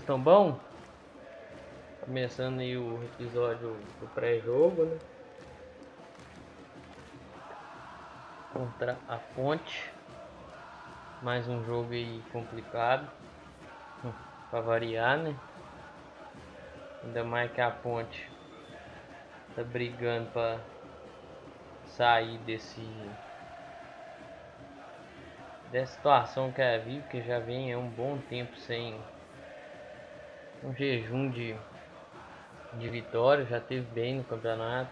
Vocês estão bom? Começando aí o episódio do pré-jogo, né? Contra a Ponte. Mais um jogo aí complicado. Pra variar, né? Ainda mais que a Ponte tá brigando pra sair desse dessa situação que ela vive, que já vem há um bom tempo sem um jejum de, de vitória, já teve bem no campeonato,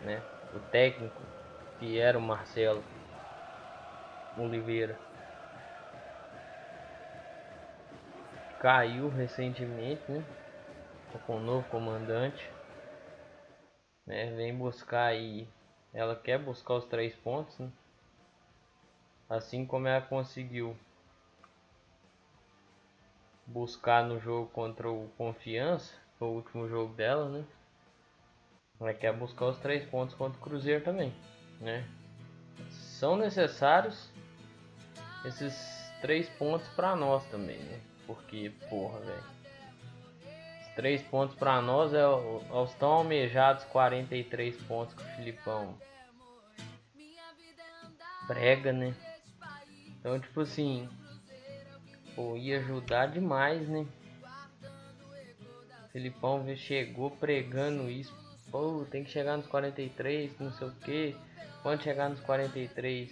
né? O técnico que era o Marcelo Oliveira caiu recentemente, né? Com o novo comandante, né? Vem buscar aí, ela quer buscar os três pontos, né? Assim como ela conseguiu buscar no jogo contra o Confiança, o último jogo dela, né? Ela quer buscar os três pontos contra o Cruzeiro também, né? São necessários esses três pontos para nós também, né? Porque, porra, velho. Três pontos para nós é os tão almejados 43 pontos que o Filipão prega, né? Então, tipo assim, pô, ia ajudar demais, né? Felipão chegou pregando isso. Pô, tem que chegar nos 43, não sei o que. Quando chegar nos 43,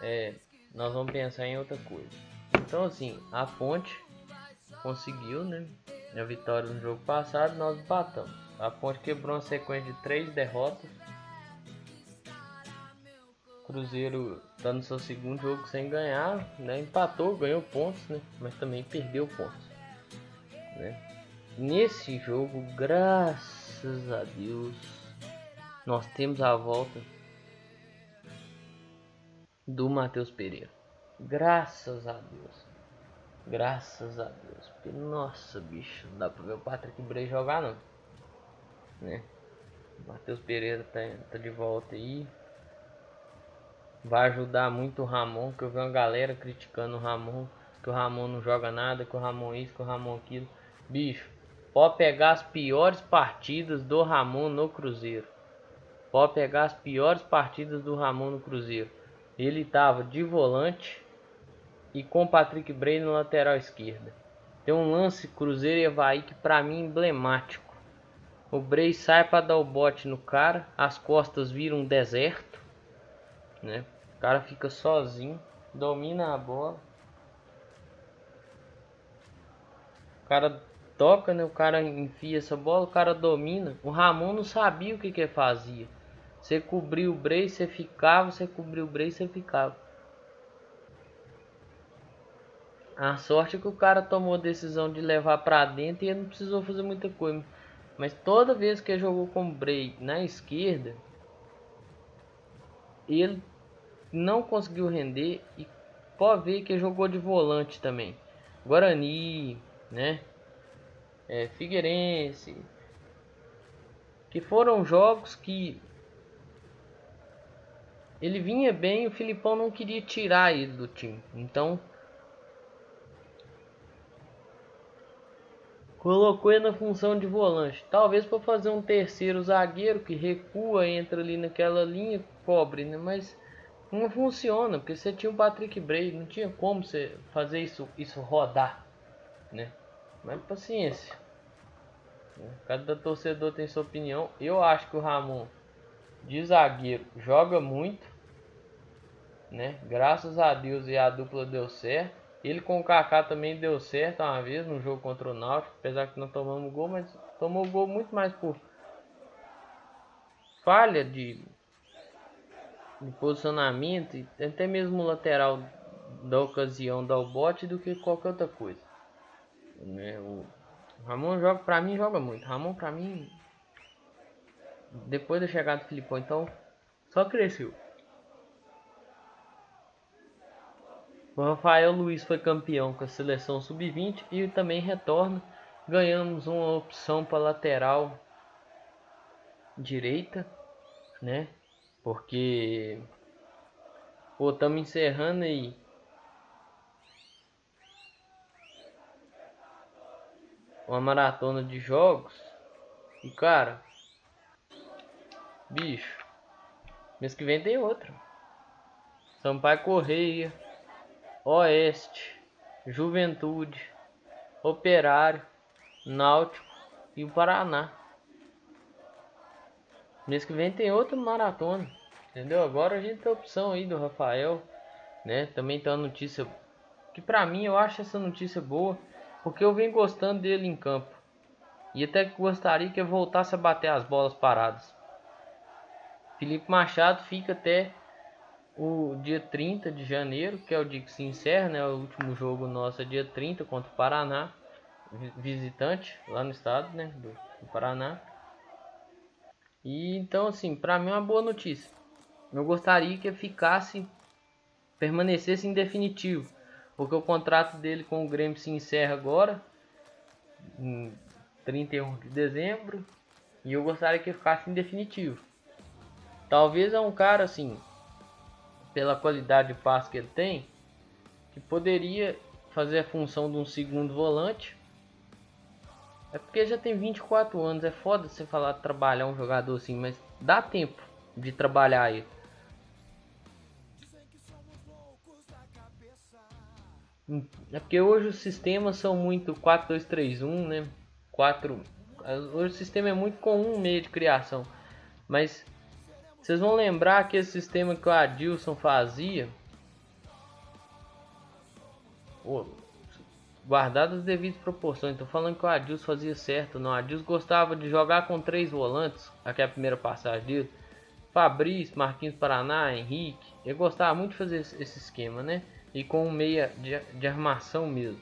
é, nós vamos pensar em outra coisa. Então, assim, a Ponte conseguiu, né? A vitória no jogo passado, nós empatamos. A Ponte quebrou uma sequência de três derrotas Cruzeiro tá no seu segundo jogo sem ganhar, né? Empatou, ganhou pontos, né? Mas também perdeu pontos, né? Nesse jogo, graças a Deus, nós temos a volta do Matheus Pereira. Graças a Deus. Graças a Deus. Nossa, bicho, não dá pra ver o Patrick Bray jogar, não. Né? Matheus Pereira tá, tá de volta aí vai ajudar muito o Ramon, que eu vi uma galera criticando o Ramon, que o Ramon não joga nada, que o Ramon isso, que o Ramon aquilo. Bicho, pode pegar as piores partidas do Ramon no Cruzeiro. Pode pegar as piores partidas do Ramon no Cruzeiro. Ele tava de volante e com Patrick Bray no lateral esquerda. Tem um lance Cruzeiro e Havaí que para mim é emblemático. O Bray sai para dar o bote no cara, as costas viram um deserto, né? Cara fica sozinho, domina a bola. O cara toca, né? O cara enfia essa bola, o cara domina. O Ramon não sabia o que que fazia. Você cobriu o Bray, você ficava, você cobriu o Bray, você ficava. A sorte é que o cara tomou a decisão de levar para dentro e ele não precisou fazer muita coisa. Mas toda vez que ele jogou com o Bray na esquerda, ele não conseguiu render e pode ver que jogou de volante também. Guarani, né? É, Figueirense, que foram jogos que ele vinha bem, o Filipão não queria tirar ele do time. Então colocou ele na função de volante, talvez para fazer um terceiro zagueiro que recua, entra ali naquela linha, cobre, né? Mas não funciona, porque você tinha o Patrick Bray, não tinha como você fazer isso, isso rodar, né? Mas paciência. Cada torcedor tem sua opinião. Eu acho que o Ramon de zagueiro joga muito, né? Graças a Deus e a dupla deu certo. Ele com o Kaká também deu certo uma vez no jogo contra o Náutico, apesar que não tomamos gol, mas tomou gol muito mais por falha de de posicionamento e até mesmo lateral da ocasião dar o bote do que qualquer outra coisa. Né? O Ramon joga para mim joga muito. Ramon para mim depois da chegada do Filipão então só cresceu. O Rafael Luiz foi campeão com a seleção sub-20 e também retorna. Ganhamos uma opção para lateral direita, né? Porque pô, estamos encerrando aí uma maratona de jogos. E cara, bicho, mês que vem tem outra. Sampaio Correia, Oeste, Juventude, Operário, Náutico e o Paraná. Mês que vem tem outra maratona, entendeu? Agora a gente tem a opção aí do Rafael, né? Também tem uma notícia que pra mim eu acho essa notícia boa, porque eu venho gostando dele em campo. E até que gostaria que ele voltasse a bater as bolas paradas. Felipe Machado fica até o dia 30 de janeiro, que é o dia que se encerra, né? O último jogo nosso é dia 30 contra o Paraná, visitante lá no estado, né? Do, do Paraná. E então, assim, para mim é uma boa notícia. Eu gostaria que ficasse, permanecesse em definitivo, porque o contrato dele com o Grêmio se encerra agora, em 31 de dezembro, e eu gostaria que ficasse em definitivo. Talvez é um cara assim, pela qualidade de passe que ele tem, que poderia fazer a função de um segundo volante. É porque já tem 24 anos, é foda você falar trabalhar um jogador assim, mas dá tempo de trabalhar ele. É porque hoje os sistemas são muito 4-2-3-1, né? 4 Hoje o sistema é muito comum meio de criação. Mas vocês vão lembrar aquele sistema que o Adilson fazia. Guardado as devidas proporções. Estou falando que o Adilson fazia certo. Não, o Adilson gostava de jogar com três volantes. Aqui é a primeira passagem dele. Fabrício, Marquinhos Paraná, Henrique. Ele gostava muito de fazer esse esquema, né? E com um meia de, de armação mesmo.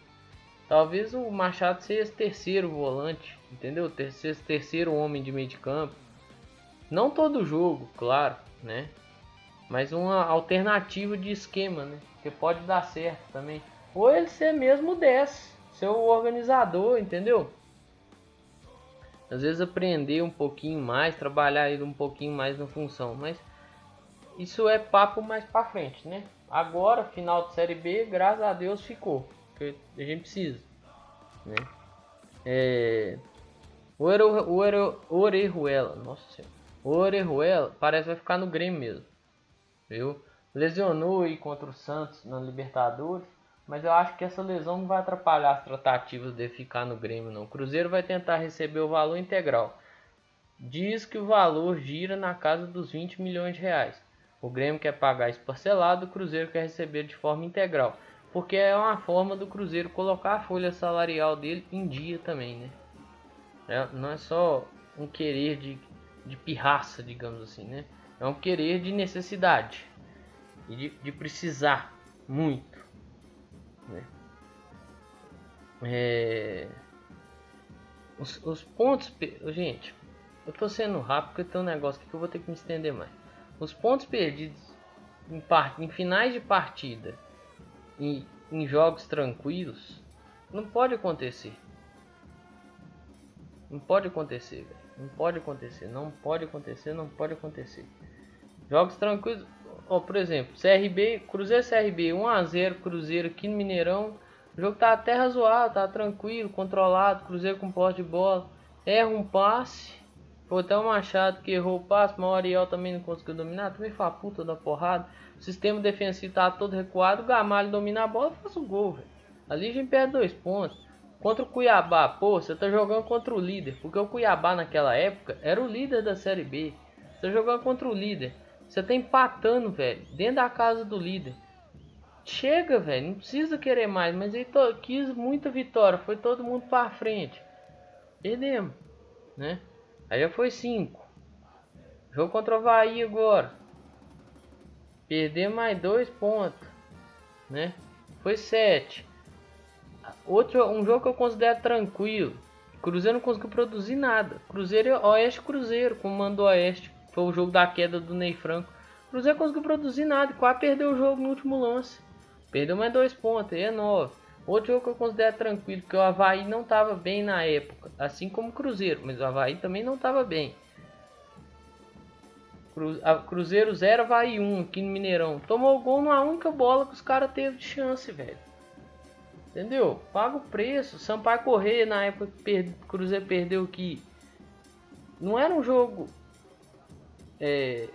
Talvez o Machado seja esse terceiro volante, entendeu? Esse terceiro homem de meio de campo. Não todo jogo, claro, né? Mas uma alternativa de esquema, né? Que pode dar certo também. Ou ele ser mesmo 10, ser o organizador, entendeu? Às vezes aprender um pouquinho mais, trabalhar ele um pouquinho mais na função, mas isso é papo mais para frente, né? Agora, final de série B, graças a Deus ficou, porque a gente precisa, né? É... O Orejuela, nossa senhora. O Orejuela parece que vai ficar no Grêmio mesmo. Viu? Lesionou aí contra o Santos na Libertadores. Mas eu acho que essa lesão não vai atrapalhar as tratativas de ficar no Grêmio não. O Cruzeiro vai tentar receber o valor integral. Diz que o valor gira na casa dos 20 milhões de reais. O Grêmio quer pagar isso parcelado, o Cruzeiro quer receber de forma integral. Porque é uma forma do Cruzeiro colocar a folha salarial dele em dia também, né? É, não é só um querer de de pirraça, digamos assim, né? É um querer de necessidade e de, de precisar muito, né? É... Os, os, pontos, gente, eu tô sendo rápido porque tem um negócio que eu vou ter que me estender mais. Os pontos perdidos em, part... em finais de partida e em jogos tranquilos não pode acontecer. Não pode acontecer. Não pode acontecer, não pode acontecer, não pode acontecer. Jogos tranquilos, ó, por exemplo, CRB, Cruzeiro CRB 1 a 0 Cruzeiro aqui no Mineirão. O jogo tá até razoável, tá tranquilo, controlado, Cruzeiro com posse de bola. Erra um passe. Foi até o Machado que errou o passe, mas o Ariel também não conseguiu dominar, também foi a puta da porrada. O sistema defensivo tá todo recuado, o Gamalho domina a bola e faz o gol, velho. Ali a gente perde dois pontos. Contra o Cuiabá, pô, você tá jogando contra o líder. Porque o Cuiabá naquela época era o líder da Série B. Você tá jogando contra o líder. Você tá empatando, velho. Dentro da casa do líder. Chega, velho. Não precisa querer mais. Mas ele quis muita vitória. Foi todo mundo pra frente. Perdemos, né? Aí já foi 5. Jogo contra o Havaí agora. Perder mais dois pontos, né? Foi 7. Outro, um jogo que eu considero tranquilo. Cruzeiro não conseguiu produzir nada. Cruzeiro Oeste Cruzeiro, comando Oeste. Foi o jogo da queda do Ney Franco. Cruzeiro conseguiu produzir nada. Quase perdeu o jogo no último lance. Perdeu mais dois pontos, aí é nove. Outro jogo que eu considero tranquilo, porque o Havaí não estava bem na época. Assim como o Cruzeiro, mas o Havaí também não estava bem. Cruzeiro 0, Havaí 1 aqui no Mineirão. Tomou gol numa única bola que os caras teve de chance, velho. Entendeu? Paga o preço. Sampaio Correr na época que o Cruzeiro perdeu que não era um jogo é,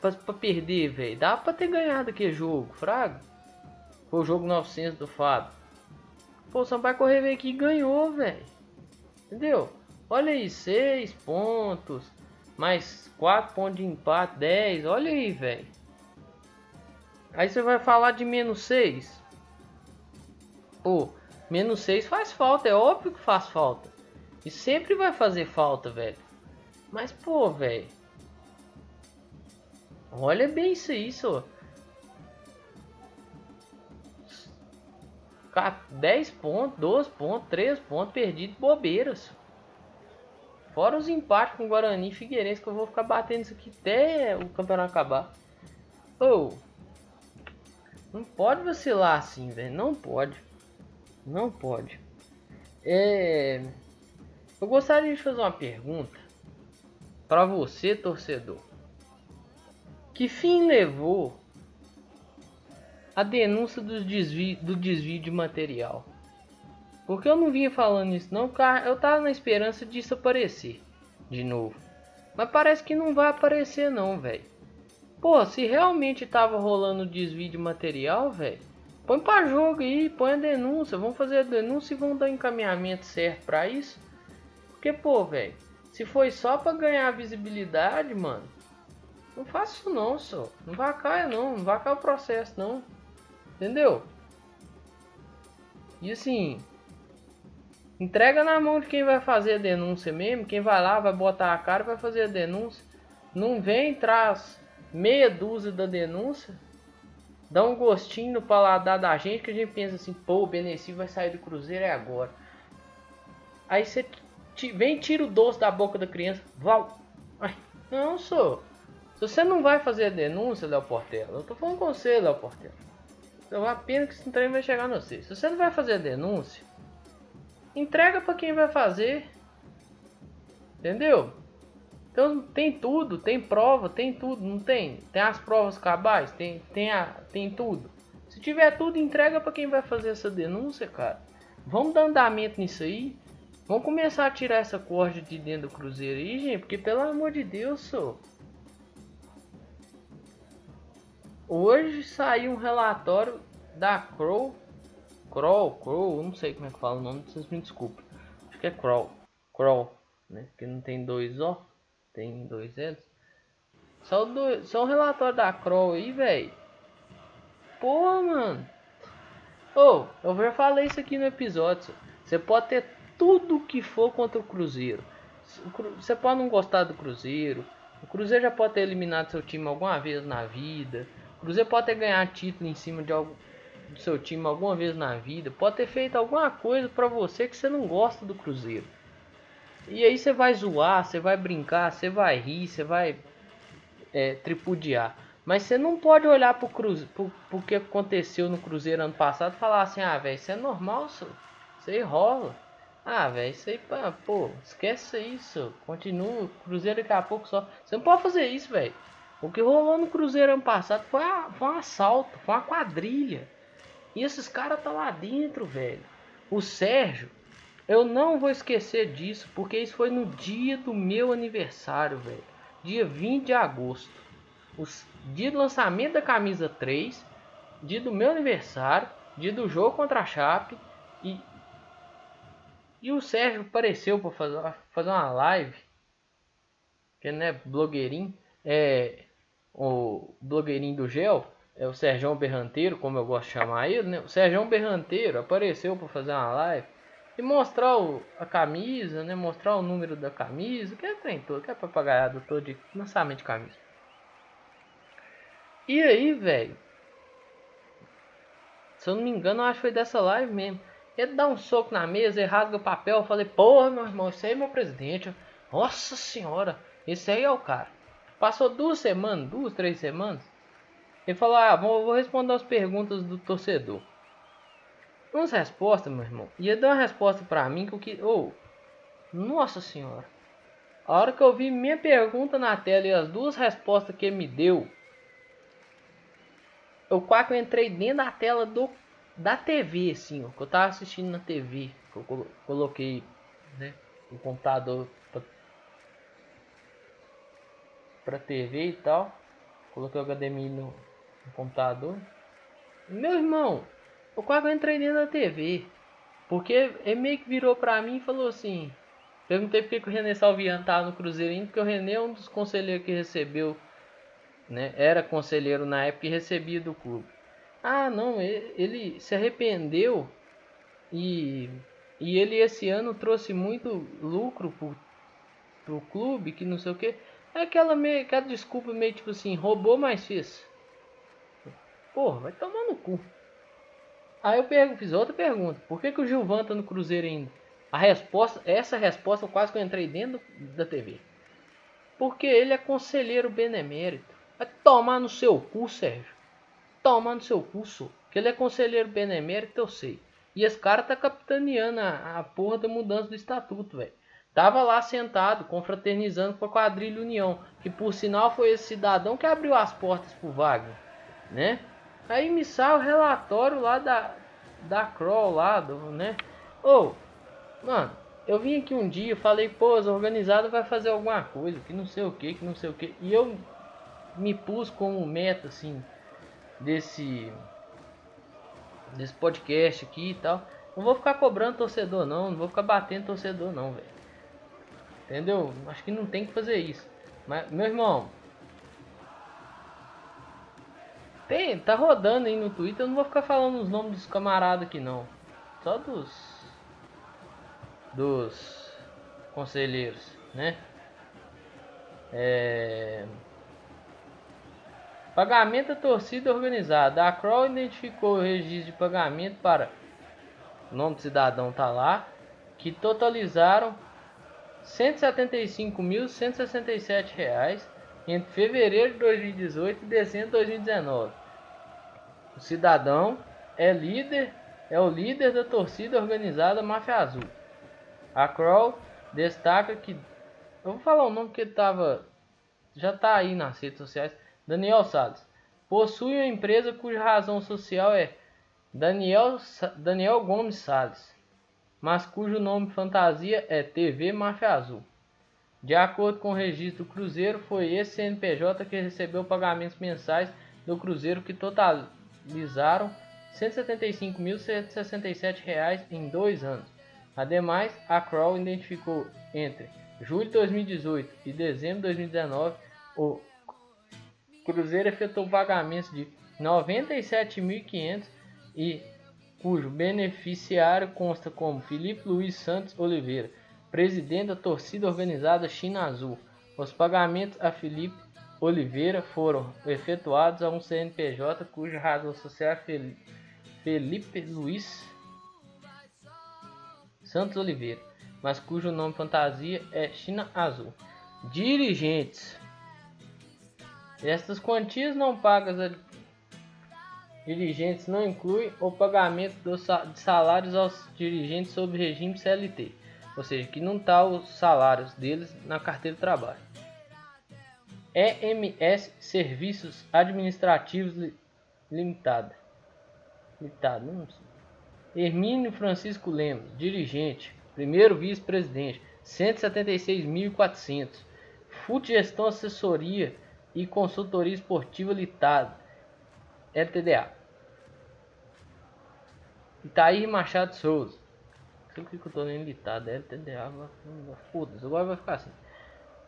pra, pra perder, velho. Dava pra ter ganhado aquele jogo, fraga. Foi o jogo 900 do Fábio. Pô, o Sampaio Correr veio aqui e ganhou, velho. Entendeu? Olha aí, 6 pontos. Mais 4 pontos de empate, 10. Olha aí, velho. Aí você vai falar de menos 6. Pô, menos 6 faz falta. É óbvio que faz falta. E sempre vai fazer falta, velho. Mas, pô, velho. Olha bem isso aí, só. 10 pontos, 12 pontos, 13 pontos perdidos, bobeiras. Fora os empates com Guarani e Figueirense que eu vou ficar batendo isso aqui até o campeonato acabar. Oh, não pode vacilar assim, velho. Não pode. Não pode. É... Eu gostaria de fazer uma pergunta para você, torcedor. Que fim levou a denúncia do desvio, do desvio de material? Porque eu não vinha falando isso não, cara. Eu tava na esperança disso aparecer de novo. Mas parece que não vai aparecer não, velho. Pô, se realmente tava rolando desvio de material, velho, põe pra jogo aí, põe a denúncia, vamos fazer a denúncia e vamos dar encaminhamento certo pra isso. Porque, pô, velho, se foi só pra ganhar visibilidade, mano, não faça isso não, só. Não vai cair não, não vai cair o processo não. Entendeu? E assim, entrega na mão de quem vai fazer a denúncia mesmo, quem vai lá, vai botar a cara, vai fazer a denúncia. Não vem traz meia dúzia da denúncia, dá um gostinho no paladar da gente que a gente pensa assim, pô, o Beneci vai sair do Cruzeiro é agora. Aí você vem tira o doce da boca da criança. Val. Ai, não, sou. Se você não vai fazer a denúncia, Léo Portela, eu tô falando com você, Léo Portela. Então a pena que esse trem vai chegar no você. Se você não vai fazer a denúncia, entrega para quem vai fazer. Entendeu? Então tem tudo, tem prova, tem tudo, não tem? Tem as provas cabais, tem, tem, a, tem tudo. Se tiver tudo, entrega para quem vai fazer essa denúncia, cara. Vamos dar andamento nisso aí. Vamos começar a tirar essa corda de dentro do cruzeiro aí, gente, porque pelo amor de Deus, só. Hoje saiu um relatório da Crow, Crow, Crow, não sei como é que fala o nome, vocês me desculpem. Acho que é Crow, Crow, né? Porque não tem dois O, tem dois L's. Só, do, só um relatório da Crow aí, velho. Porra, mano. Ô, oh, eu já falei isso aqui no episódio. Você pode ter tudo que for contra o Cruzeiro. Você pode não gostar do Cruzeiro. O Cruzeiro já pode ter eliminado seu time alguma vez na vida. O Cruzeiro pode ter ganhado título em cima de algo, do seu time alguma vez na vida. Pode ter feito alguma coisa para você que você não gosta do Cruzeiro. E aí você vai zoar, você vai brincar, você vai rir, você vai é, tripudiar. Mas você não pode olhar pro, cruze, pro, pro que aconteceu no Cruzeiro ano passado e falar assim, ah, velho, isso é normal, isso aí rola. Ah, velho, isso aí, pô, esquece isso. Continua, Cruzeiro daqui a pouco só. Você não pode fazer isso, velho. O que rolou no Cruzeiro ano passado foi, a, foi um assalto, foi uma quadrilha. E esses caras tá lá dentro, velho. O Sérgio, eu não vou esquecer disso, porque isso foi no dia do meu aniversário, velho. Dia 20 de agosto. Dia do lançamento da camisa 3, dia do meu aniversário, dia do jogo contra a Chape e e o Sérgio apareceu para fazer, fazer uma live. Que não é blogueirinho. É o blogueirinho do Gel. É o Sérgio Berranteiro, como eu gosto de chamar ele. Né? O Sérgio Berranteiro apareceu para fazer uma live. E mostrar o, a camisa, né? Mostrar o número da camisa. Que é trem todo, que é papagaiado todo de lançamento de camisa. E aí, velho. Se eu não me engano, acho que foi dessa live mesmo. Ele dá um soco na mesa, ele rasga o papel. Eu falei, porra, meu irmão, esse aí é meu presidente. Nossa senhora, esse aí é o cara. Passou duas semanas, duas, três semanas. Ele falou, ah, vou, vou responder as perguntas do torcedor. Umas respostas, meu irmão. E ele deu uma resposta pra mim que o que. Nossa senhora. A hora que eu vi minha pergunta na tela e as duas respostas que ele me deu, eu quase entrei dentro da tela do da TV, assim, ó, que eu tava assistindo na TV, que eu coloquei, né, o computador pra, pra TV e tal, coloquei o HDMI no, no computador. Meu irmão, eu quase entrei dentro da TV, porque ele meio que virou pra mim e falou assim, perguntei por que, o René Salviano tava no Cruzeirinho, porque o René é um dos conselheiros que recebeu, né, era conselheiro na época e recebia do clube. Ah, não, ele, se arrependeu e, e ele esse ano trouxe muito lucro pro, pro clube, que não sei o que. É aquela, meio, aquela desculpa meio tipo assim, roubou, mas fez. Porra, vai tomar no cu. Aí eu pergunto, fiz outra pergunta. Por que, que o Gilvan tá no Cruzeiro ainda? A resposta, essa resposta quase que eu entrei dentro da TV. Porque ele é conselheiro benemérito. Vai tomar no seu cu, Sérgio toma no seu curso. Que ele é conselheiro benemérito, eu sei. E esse cara tá capitaneando a, a porra da mudança do estatuto, velho. Tava lá sentado, confraternizando com a quadrilha União. Que por sinal foi esse cidadão que abriu as portas pro Wagner, né? Aí me sai o relatório lá da, da Kroll lá, do, né? Ô, oh, mano, eu vim aqui um dia, falei, pô, as organizadas vai fazer alguma coisa, que não sei o que, que não sei o que. E eu me pus como meta, assim, desse desse podcast aqui e tal. Não vou ficar cobrando torcedor não, não vou ficar batendo torcedor não, velho. Entendeu? Acho que não tem que fazer isso. Mas meu irmão, tem, tá rodando aí no Twitter, eu não vou ficar falando os nomes dos camaradas aqui não. Só dos dos conselheiros, né? É Pagamento da torcida organizada. A Kroll identificou o registro de pagamento para o nome do cidadão tá lá, que totalizaram R$ 175.167 entre fevereiro de 2018 e dezembro de 2019. O cidadão é líder, é o líder da torcida organizada Máfia Azul. A Kroll destaca que eu vou falar o nome que ele tava já tá aí nas redes sociais Daniel Salles. Possui uma empresa cuja razão social é Daniel, Daniel Gomes Salles, mas cujo nome fantasia é TV Máfia Azul. De acordo com o registro do Cruzeiro, foi esse CNPJ que recebeu pagamentos mensais do Cruzeiro que totalizaram R$ 175.167 em dois anos. Ademais, a Kroll identificou entre julho de 2018 e dezembro de 2019 o Cruzeiro efetuou pagamentos de 97.500 e cujo beneficiário consta como Felipe Luiz Santos Oliveira, presidente da torcida organizada China Azul. Os pagamentos a Felipe Oliveira foram efetuados a um CNPJ cuja razão social é Felipe Luiz Santos Oliveira, mas cujo nome fantasia é China Azul. Dirigentes estas quantias não pagas dirigentes não incluem o pagamento de salários aos dirigentes sob regime CLT, ou seja, que não está os salários deles na carteira de trabalho. EMS Serviços Administrativos Limitada. Limitado, não sei. Hermínio Francisco Lemos, dirigente, primeiro vice-presidente, 176.400. Fute Gestão Assessoria e Consultoria Esportiva Litada, LTDA. Itair Machado Souza. Não sei o que eu tô lendo litada, LTDA, foda-se, agora vai ficar assim.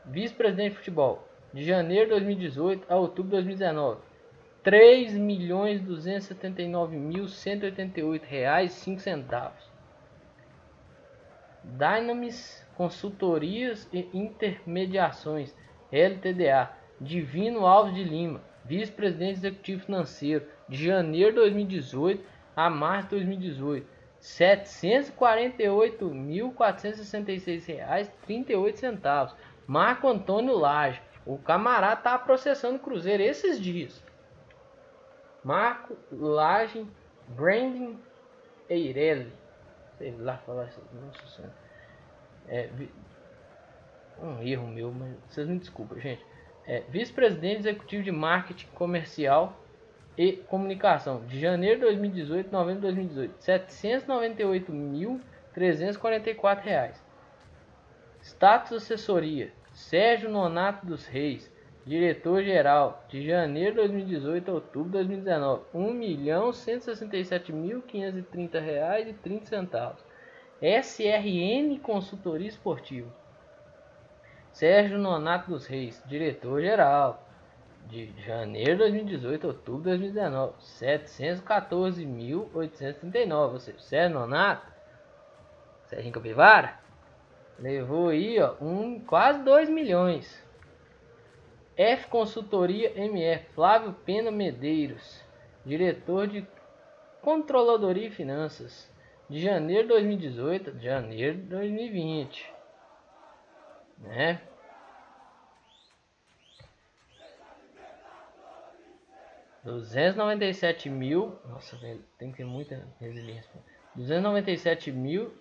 Vice-presidente de futebol, de janeiro de 2018 a outubro de 2019. 3 milhões 279 mil 188 reais 5 centavos. Dynamis Consultorias e Intermediações LTDA Divino Alves de Lima, vice-presidente executivo financeiro, de janeiro de 2018 a março de 2018, R$ 748.466,38. Marco Antônio Lage, o camarada tá processando o Cruzeiro esses dias. Marco Lage Branding Eireli, sei lá falar isso, nossa senhora. É, um erro meu, mas vocês me desculpem, gente é, vice-presidente executivo de marketing comercial e comunicação. De janeiro de 2018 a novembro de 2018, 798.344 reais. Status assessoria. Sérgio Nonato dos Reis, diretor-geral, de janeiro de 2018 a outubro de 2019, R$ 1.167.530,30. SRN Consultoria Esportiva. Sérgio Nonato dos Reis, diretor-geral, de janeiro de 2018 a outubro de 2019, 714.839. Ou seja, Sérgio Nonato, Sérgio Capivara, levou aí ó, um, quase 2 milhões. F Consultoria MF, Flávio Pena Medeiros, diretor de Controladoria e Finanças, de janeiro de 2018 a janeiro de 2020. Né? Duzentos noventa e sete mil, nossa, velho, tem que ter muita resiliência. Duzentos noventa e sete mil,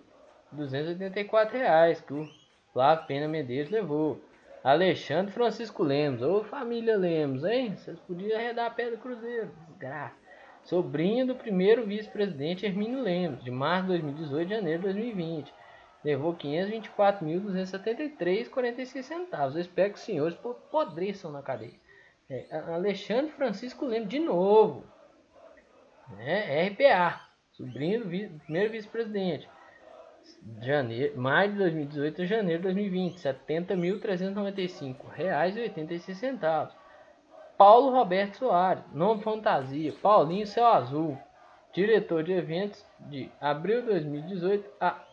duzentos oitenta e quatro reais que o Flávio Pena Medeiros levou. Alexandre Francisco Lemos, ô família Lemos, hein? Vocês podiam arredar a do Cruzeiro, desgraça. Sobrinho do primeiro vice-presidente Hermínio Lemos, de março de 2018 a janeiro de 2020. Levou 524.273,46 centavos. Eu espero que os senhores apodreçam na cadeia. É, Alexandre Francisco Lemos, de novo. É, RPA, sobrinho do primeiro vice-presidente janeiro, maio de 2018 a janeiro de 2020, R$ 70.395,86. Paulo Roberto Soares, nome fantasia, Paulinho Céu Azul, diretor de eventos de abril de 2018 a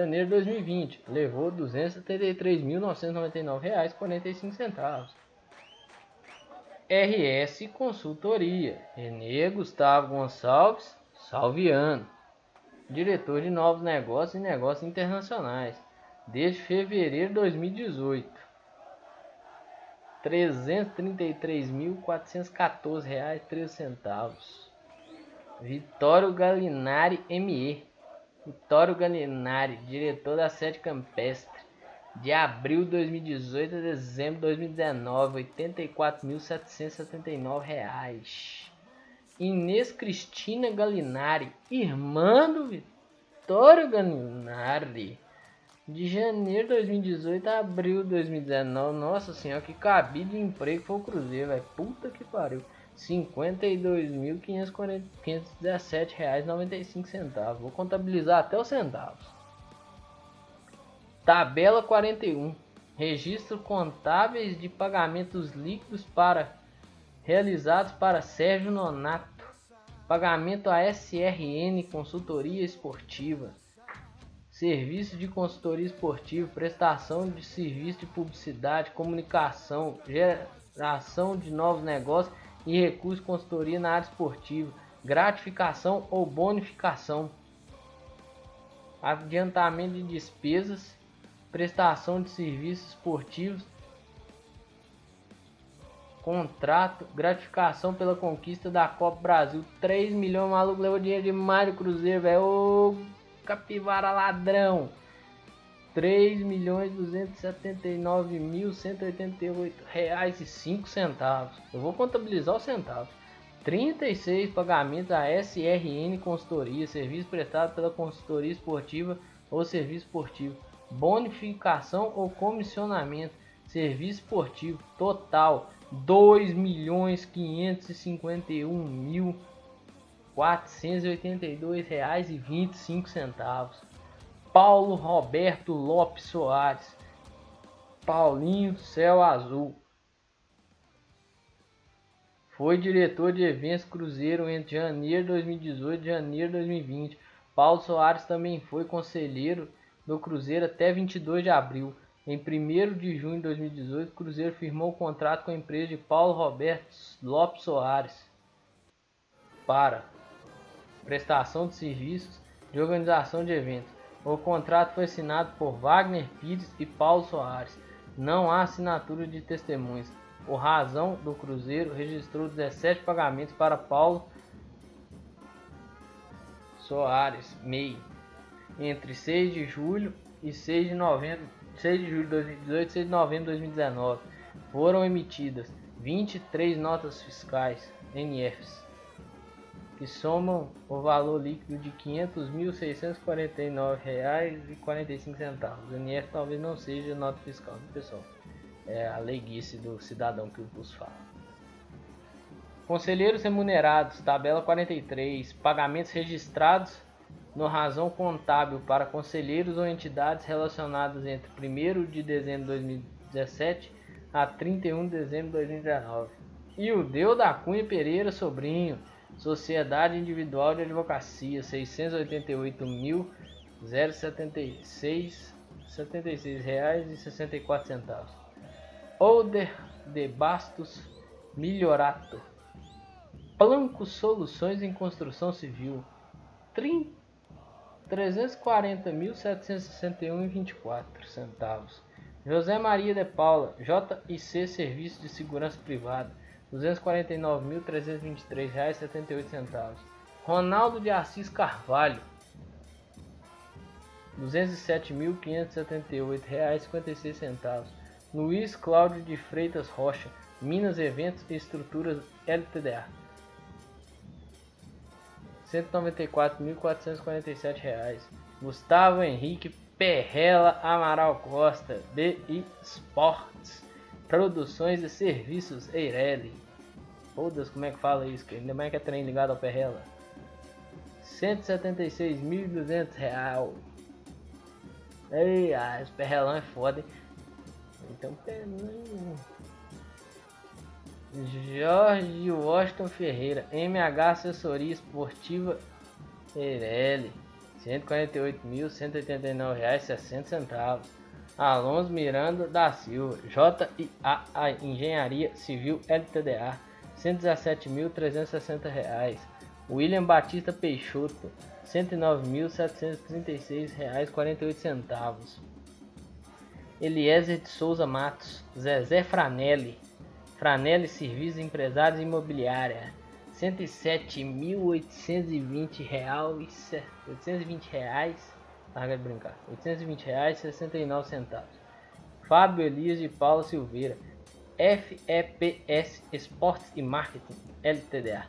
janeiro de 2020, levou R$ 273.999,45. RS Consultoria, Renê Gustavo Gonçalves Salviano diretor de novos negócios e negócios internacionais, desde fevereiro de 2018. R$ 333.414,13. Vitório Galinari ME. Vitório Galinari, diretor da sede campestre. De abril de 2018 a dezembro de 2019, R$ 84.779. Inês Cristina Galinari, irmã do Vitório Galinari, de janeiro de 2018 a abril de 2019. Nossa senhora, que cabide de emprego foi o Cruzeiro, velho. Puta que pariu. R$ 52.517,95. Vou contabilizar até os centavos. Tabela 41. Registro contábeis de pagamentos líquidos para realizados para Sérgio Nonato. Pagamento a SRN Consultoria Esportiva. Serviço de consultoria esportiva, prestação de serviço de publicidade, comunicação, geração de novos negócios e recursos de consultoria na área esportiva, gratificação ou bonificação, adiantamento de despesas, prestação de serviços esportivos, Contrato, gratificação pela conquista da Copa Brasil. 3 milhões, maluco levou dinheiro de Mário Cruzeiro, velho. Ô, capivara ladrão. 3 milhões 279 mil 188 reais e 5 centavos. Eu vou contabilizar os centavos. 36 pagamentos a SRN Consultoria, serviço prestado pela consultoria esportiva ou serviço esportivo. Bonificação ou comissionamento, serviço esportivo total dois milhões quinhentos e cinquenta e um mil quatrocentos e oitenta e dois reais e vinte e cinco centavos. Paulo Roberto Lopes Soares, Paulinho Céu Azul. Foi diretor de eventos Cruzeiro entre janeiro de 2018 e janeiro de 2020. Paulo Soares também foi conselheiro do Cruzeiro até 22 de abril. Em 1 de junho de 2018, o Cruzeiro firmou o contrato com a empresa de Paulo Roberto Lopes Soares para prestação de serviços de organização de eventos. O contrato foi assinado por Wagner Pires e Paulo Soares. Não há assinatura de testemunhas. Por razão do Cruzeiro, registrou 17 pagamentos para Paulo Soares MEI entre 6 de julho e 6 de novembro 6 de julho de 2018 e 6 de novembro de 2019 foram emitidas 23 notas fiscais NFs, que somam o valor líquido de R$ 500.649,45. O NF talvez não seja nota fiscal, pessoal? É a leiguice do cidadão que o bus fala. Conselheiros remunerados, tabela 43, pagamentos registrados no razão contábil para conselheiros ou entidades relacionadas entre 1 de dezembro de 2017 a 31 de dezembro de 2019. E o Deu da Cunha Pereira Sobrinho, Sociedade Individual de Advocacia, 688.076 reais e 64 centavos. Oder de Bastos Melhorato. Planco Soluções em Construção Civil. 340.761,24 centavos. José Maria de Paula, JIC Serviço de Segurança Privada, R$ 249.323,78. Ronaldo de Assis Carvalho, R$ 207.578,56. Luiz Cláudio de Freitas Rocha, Minas Eventos e Estruturas LTDA, R$ 194.447. Gustavo Henrique Perrela Amaral Costa, BI Sports, Produções e Serviços Eireli. Foda-se como é que fala isso, ainda mais que é trem ligado ao Perrela. 176.200 real. Ei, ah, esse Perrelão é foda, hein? Então, Jorge Washington Ferreira, MH Assessoria Esportiva Eireli. R$ 148.189,60. Alonso Miranda da Silva, JIA Engenharia Civil LTDA, R$ 117.360. William Batista Peixoto, R$ 109.736,48. Eliezer de Souza Matos, Zezé Franelli, Franelli Serviços Empresários Imobiliária, 107.820 reais, 820 reais, larga de brincar, 820 reais 69 centavos. Fábio Elias de Paula Silveira, FEPS Esportes e Marketing LTDA,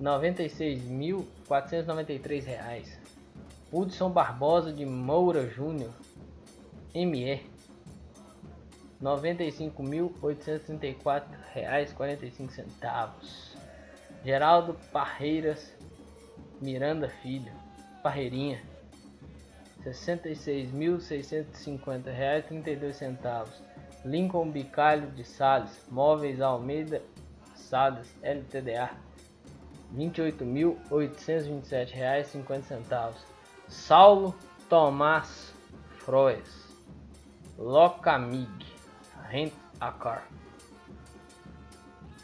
96.493 reais. Hudson Barbosa de Moura Júnior, ME, 95.834 reais 45 centavos. Geraldo Parreiras Miranda Filho, Parreirinha, R$ 66.650,32 centavos. Lincoln Bicalho de Sales, Móveis Almeida Sales, LTDA, R$ 28.827,50 Saulo Tomás Froes, Locamig, Rent a Car.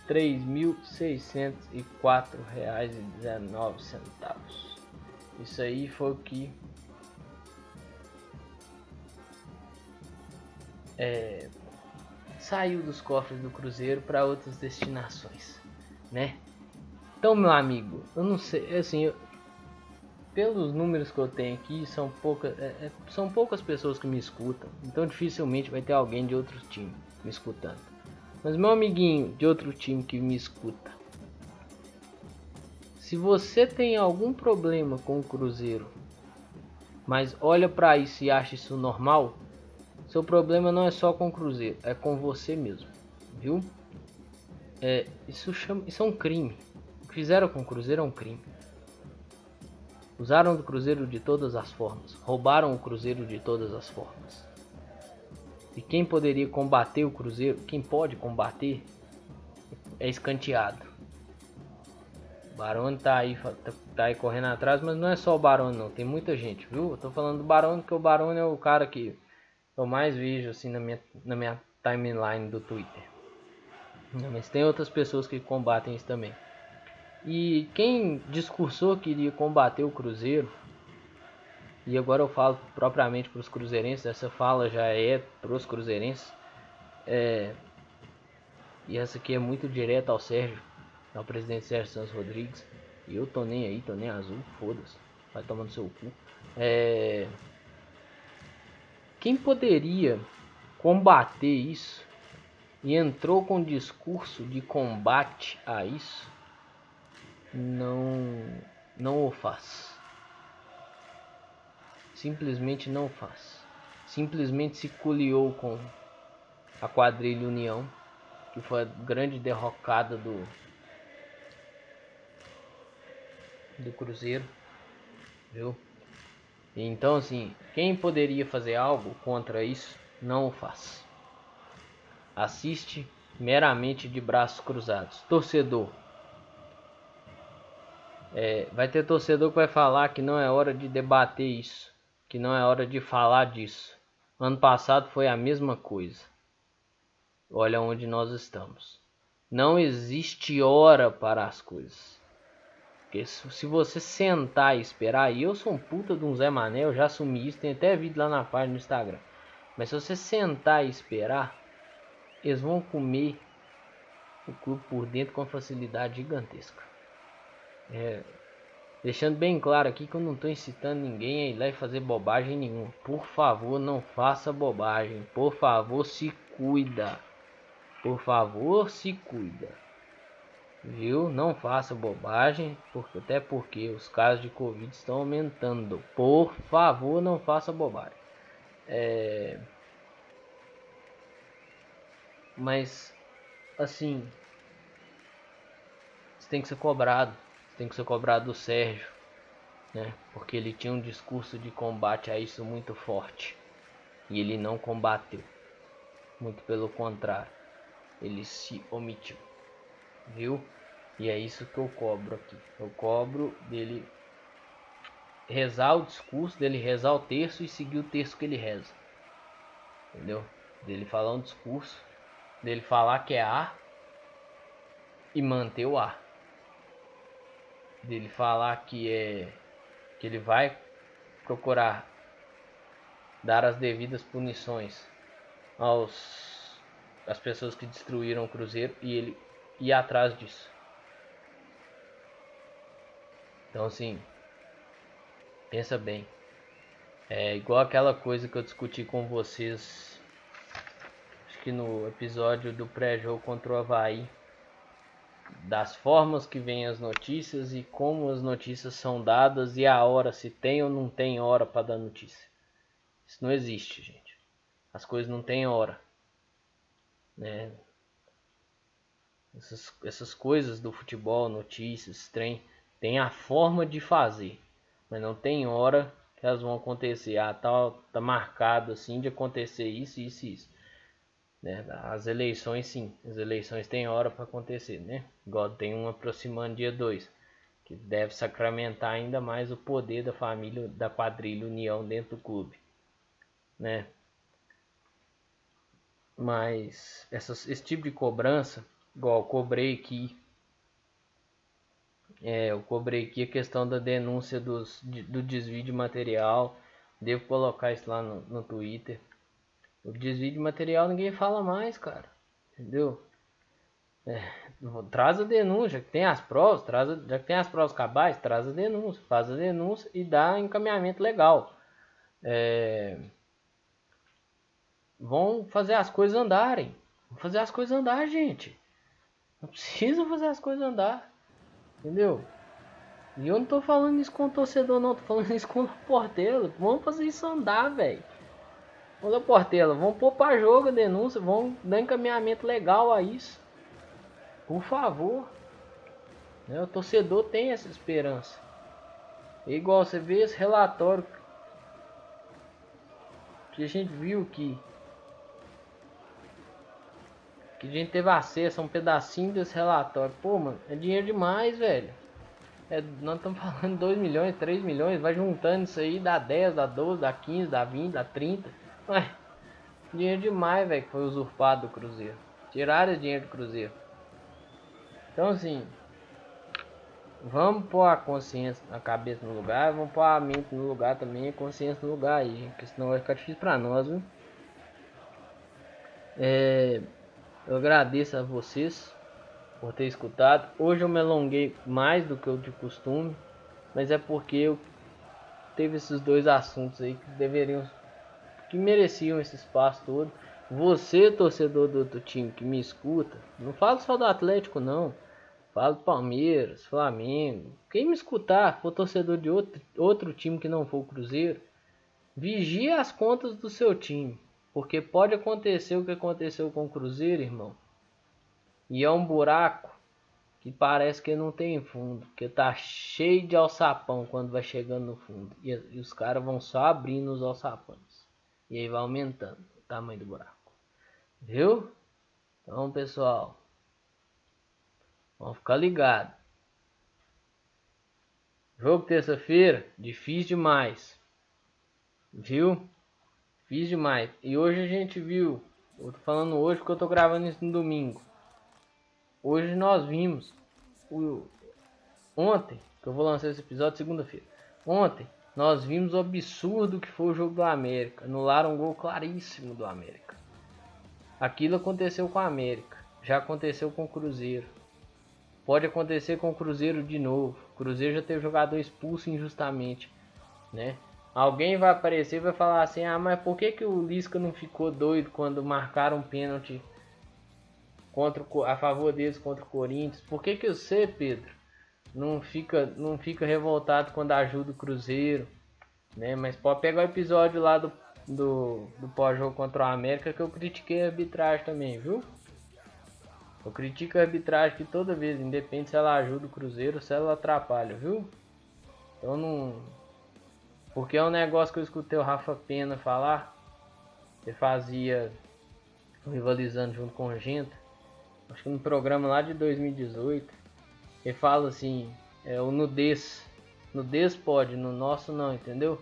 R$ 3.604,19. Isso aí foi o que é, saiu dos cofres do Cruzeiro para outras destinações, né? Então, meu amigo, eu não sei, assim, eu, pelos números que eu tenho aqui, são poucas, é, é são poucas pessoas que me escutam, então dificilmente vai ter alguém de outro time me escutando. Mas meu amiguinho de outro time que me escuta, se você tem algum problema com o Cruzeiro, mas olha para isso e acha isso normal, seu problema não é só com o Cruzeiro, é com você mesmo, viu? É, isso, chama, isso é um crime. O que fizeram com o Cruzeiro é um crime. Usaram do Cruzeiro de todas as formas, roubaram o Cruzeiro de todas as formas. E quem poderia combater o Cruzeiro, quem pode combater, é escanteado. O Barone tá aí, tá, tá, aí correndo atrás, mas não é só o Barone não, tem muita gente, viu? Eu tô falando do Barone porque o Barone é o cara que eu mais vejo assim na minha, na minha timeline do Twitter. Mas tem outras pessoas que combatem isso também. E quem discursou que iria combater o Cruzeiro e agora eu falo propriamente para os cruzeirenses, essa fala já é para os cruzeirenses. É, e essa aqui é muito direta ao Sérgio, ao presidente Sérgio Santos Rodrigues. E eu tô nem aí, tô nem azul, foda-se, vai tomando seu cu. É, quem poderia combater isso e entrou com discurso de combate a isso não não o faz. Simplesmente não faz. Simplesmente se coliou com a quadrilha União, que foi a grande derrocada do do Cruzeiro, viu? Então assim, quem poderia fazer algo contra isso, não o faz. Assiste meramente de braços cruzados. Torcedor, é, vai ter torcedor que vai falar que não é hora de debater isso, que não é hora de falar disso. Ano passado foi a mesma coisa. Olha onde nós estamos. Não existe hora para as coisas. Porque se você sentar e esperar, e eu sou um puta de um Zé Mané, eu já assumi isso, tem até vídeo lá na página do Instagram. Mas se você sentar e esperar, eles vão comer o clube por dentro com facilidade gigantesca. É, deixando bem claro aqui que eu não estou incitando ninguém a ir lá e fazer bobagem nenhuma. Por favor, não faça bobagem. Por favor, se cuida. Por favor, se cuida. Viu? Não faça bobagem, porque até porque os casos de Covid estão aumentando. Por favor, não faça bobagem. É... Mas, assim, você tem que ser cobrado tem que ser cobrado do Sérgio, né? Porque ele tinha um discurso de combate a isso muito forte e ele não combateu. Muito pelo contrário, ele se omitiu, viu? E é isso que eu cobro aqui. Eu cobro dele rezar o discurso, dele rezar o terço e seguir o terço que ele reza. Entendeu? Dele falar um discurso, dele falar que é A e manter o A dele falar que é que ele vai procurar dar as devidas punições aos as pessoas que destruíram o cruzeiro e ele ir atrás disso. Então assim, pensa bem. É igual aquela coisa que eu discuti com vocês acho que no episódio do pré-jogo contra o Havaí das formas que vêm as notícias e como as notícias são dadas e a hora, se tem ou não tem hora para dar notícia. Isso não existe, gente. As coisas não têm hora. Né? Essas, essas coisas do futebol, notícias, trem, tem a forma de fazer, mas não tem hora que elas vão acontecer. Ah, tá, tá marcado assim de acontecer isso, isso isso. Né? As eleições, sim, as eleições têm hora para acontecer, né? Igual tem uma aproximando dia 2, que deve sacramentar ainda mais o poder da família, da quadrilha União dentro do clube, né? Mas essas, esse tipo de cobrança, igual cobrei aqui, é, eu cobrei aqui a questão da denúncia dos, do desvio de material, devo colocar isso lá no, no Twitter. O desvio de material ninguém fala mais, cara. Entendeu? É, traz a denúncia, que tem as provas, traz a, já que tem as provas cabais, traz a denúncia, faz a denúncia e dá encaminhamento legal. É, vão fazer as coisas andarem. Vão fazer as coisas andar, gente. Não precisa fazer as coisas andar. Entendeu? E eu não tô falando isso com o torcedor, não. Tô falando isso com o porteiro. Vamos fazer isso andar, velho. Ô Portela, vamos pôr para jogo a denúncia, vamos dar encaminhamento legal a isso. Por favor. Né? O torcedor tem essa esperança. É igual você vê esse relatório que a gente viu que a gente teve acesso a um pedacinho desse relatório. Pô, mano, é dinheiro demais, velho. É, nós estamos falando 2 milhões, 3 milhões, vai juntando isso aí, dá 10, dá 12, dá 15, dá 20, dá 30. Ué, dinheiro demais, velho, que foi usurpado do Cruzeiro. Tiraram o dinheiro do Cruzeiro. Então, assim, vamos pôr a consciência, a cabeça no lugar, vamos pôr a mente no lugar também, a consciência no lugar aí, porque senão vai ficar difícil pra nós, viu? É, eu agradeço a vocês por ter escutado. Hoje eu me alonguei mais do que o de costume, mas é porque eu teve esses dois assuntos aí que deveriam que mereciam esse espaço todo. Você, torcedor do outro time que me escuta, não falo só do Atlético não. Falo Palmeiras, Flamengo. Quem me escutar, for torcedor de outro, outro time que não for o Cruzeiro, vigie as contas do seu time. Porque pode acontecer o que aconteceu com o Cruzeiro, irmão. E é um buraco que parece que não tem fundo. Que tá cheio de alçapão quando vai chegando no fundo. E, e os caras vão só abrindo os alçapões. E aí vai aumentando o tamanho do buraco. Viu? Então, pessoal. Vamos ficar ligado. Jogo terça-feira, difícil demais. Viu? Difícil demais. E hoje a gente viu. Eu tô falando hoje porque eu tô gravando isso no domingo. Hoje nós vimos. O, ontem, que eu vou lançar esse episódio segunda-feira. Ontem, nós vimos o absurdo que foi o jogo do América. Anularam um gol claríssimo do América. Aquilo aconteceu com a América. Já aconteceu com o Cruzeiro. Pode acontecer com o Cruzeiro de novo. O Cruzeiro já teve jogador expulso injustamente, né? Alguém vai aparecer e vai falar assim: "Ah, mas por que que o Lisca não ficou doido quando marcaram um pênalti contra o, a favor deles contra o Corinthians? Por que que você, Pedro, não fica não fica revoltado quando ajuda o Cruzeiro, né? Mas pode pegar o episódio lá do do, do pós-jogo contra o América que eu critiquei a arbitragem também, viu? Eu critico a arbitragem que toda vez, independente se ela ajuda o Cruzeiro ou se ela atrapalha, viu? Então não. Porque é um negócio que eu escutei o Rafa Pena falar. Ele fazia rivalizando junto com o Genta. Acho que no programa lá de 2018. Ele fala assim, é o nudez. Nudez pode, no nosso não, entendeu?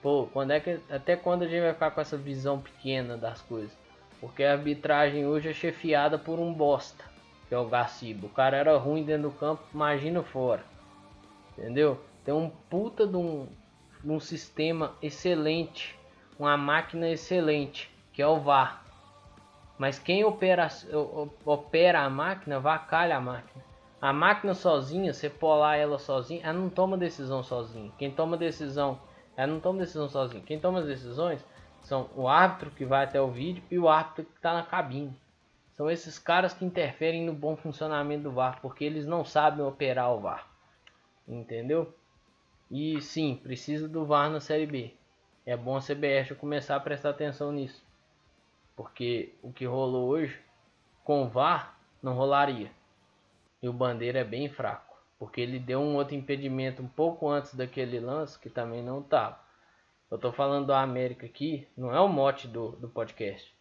Pô, quando é que. Até quando a gente vai ficar com essa visão pequena das coisas? Porque a arbitragem hoje é chefiada por um bosta, que é o Gacibo. O cara era ruim dentro do campo, imagina fora. Entendeu? Tem um puta de um, de um sistema excelente, uma máquina excelente, que é o VAR. Mas quem opera, opera a máquina, vacalha a máquina. A máquina sozinha, você polar ela sozinha, ela não toma decisão sozinha. Quem toma decisão, ela não toma decisão sozinha. Quem toma as decisões são o árbitro que vai até o vídeo e o árbitro que está na cabine. São esses caras que interferem no bom funcionamento do VAR, porque eles não sabem operar o VAR. Entendeu? E sim, precisa do VAR na Série B. É bom a CBF começar a prestar atenção nisso. Porque o que rolou hoje, com o VAR, não rolaria. E o Bandeira é bem fraco. Porque ele deu um outro impedimento um pouco antes daquele lance que também não estava. Eu tô falando do América aqui, não é o mote do, do podcast.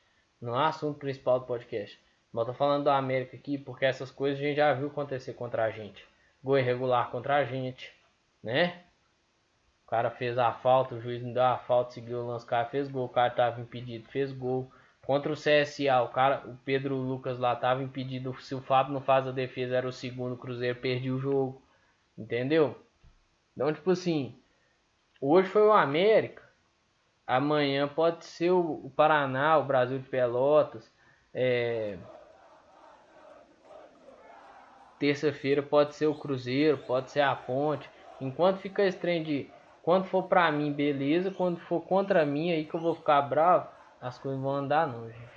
Não é o assunto principal do podcast. Mas eu tô falando do América aqui porque essas coisas a gente já viu acontecer contra a gente. Gol irregular contra a gente, né? O cara fez a falta, o juiz não deu a falta, seguiu o lance, o cara fez gol, o cara tava impedido, fez gol. Contra o CSA, o cara, o Pedro Lucas lá tava impedido. Se o Fábio não faz a defesa, era o segundo, o Cruzeiro perdia o jogo. Entendeu? Então, tipo assim, Hoje foi o América. Amanhã pode ser o, Paraná, o Brasil de Pelotas. É... Terça-feira pode ser o Cruzeiro, pode ser a Ponte. Enquanto fica esse trem de quando for pra mim, beleza. Quando for contra mim, aí que eu vou ficar bravo, as coisas vão andar não, gente.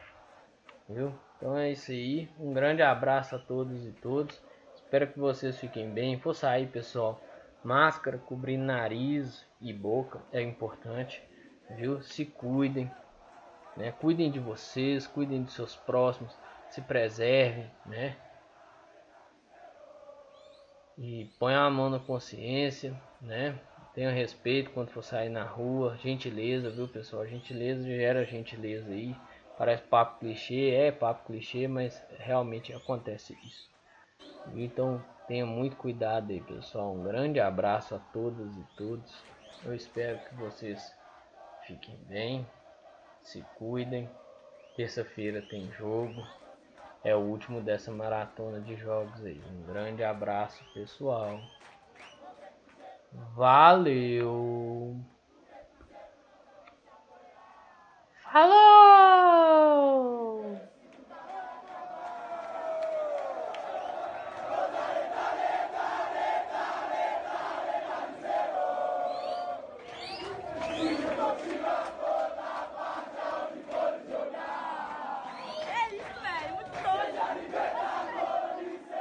Viu? Então é isso aí. Um grande abraço a todos e todos. Espero que vocês fiquem bem. Vou sair, pessoal. Máscara cobrindo nariz e boca é importante, viu? Se cuidem, né? Cuidem de vocês, cuidem de seus próximos, se preservem, né? E ponham a mão na consciência, né? Tenha respeito quando for sair na rua, gentileza, viu pessoal? Gentileza gera gentileza aí. Parece papo clichê, é papo clichê, mas realmente acontece isso. Então tenha muito cuidado aí, pessoal. Um grande abraço a todas e todos. Eu espero que vocês fiquem bem, se cuidem. Terça-feira tem jogo. É o último dessa maratona de jogos aí. Um grande abraço, pessoal. Valeu! Falou!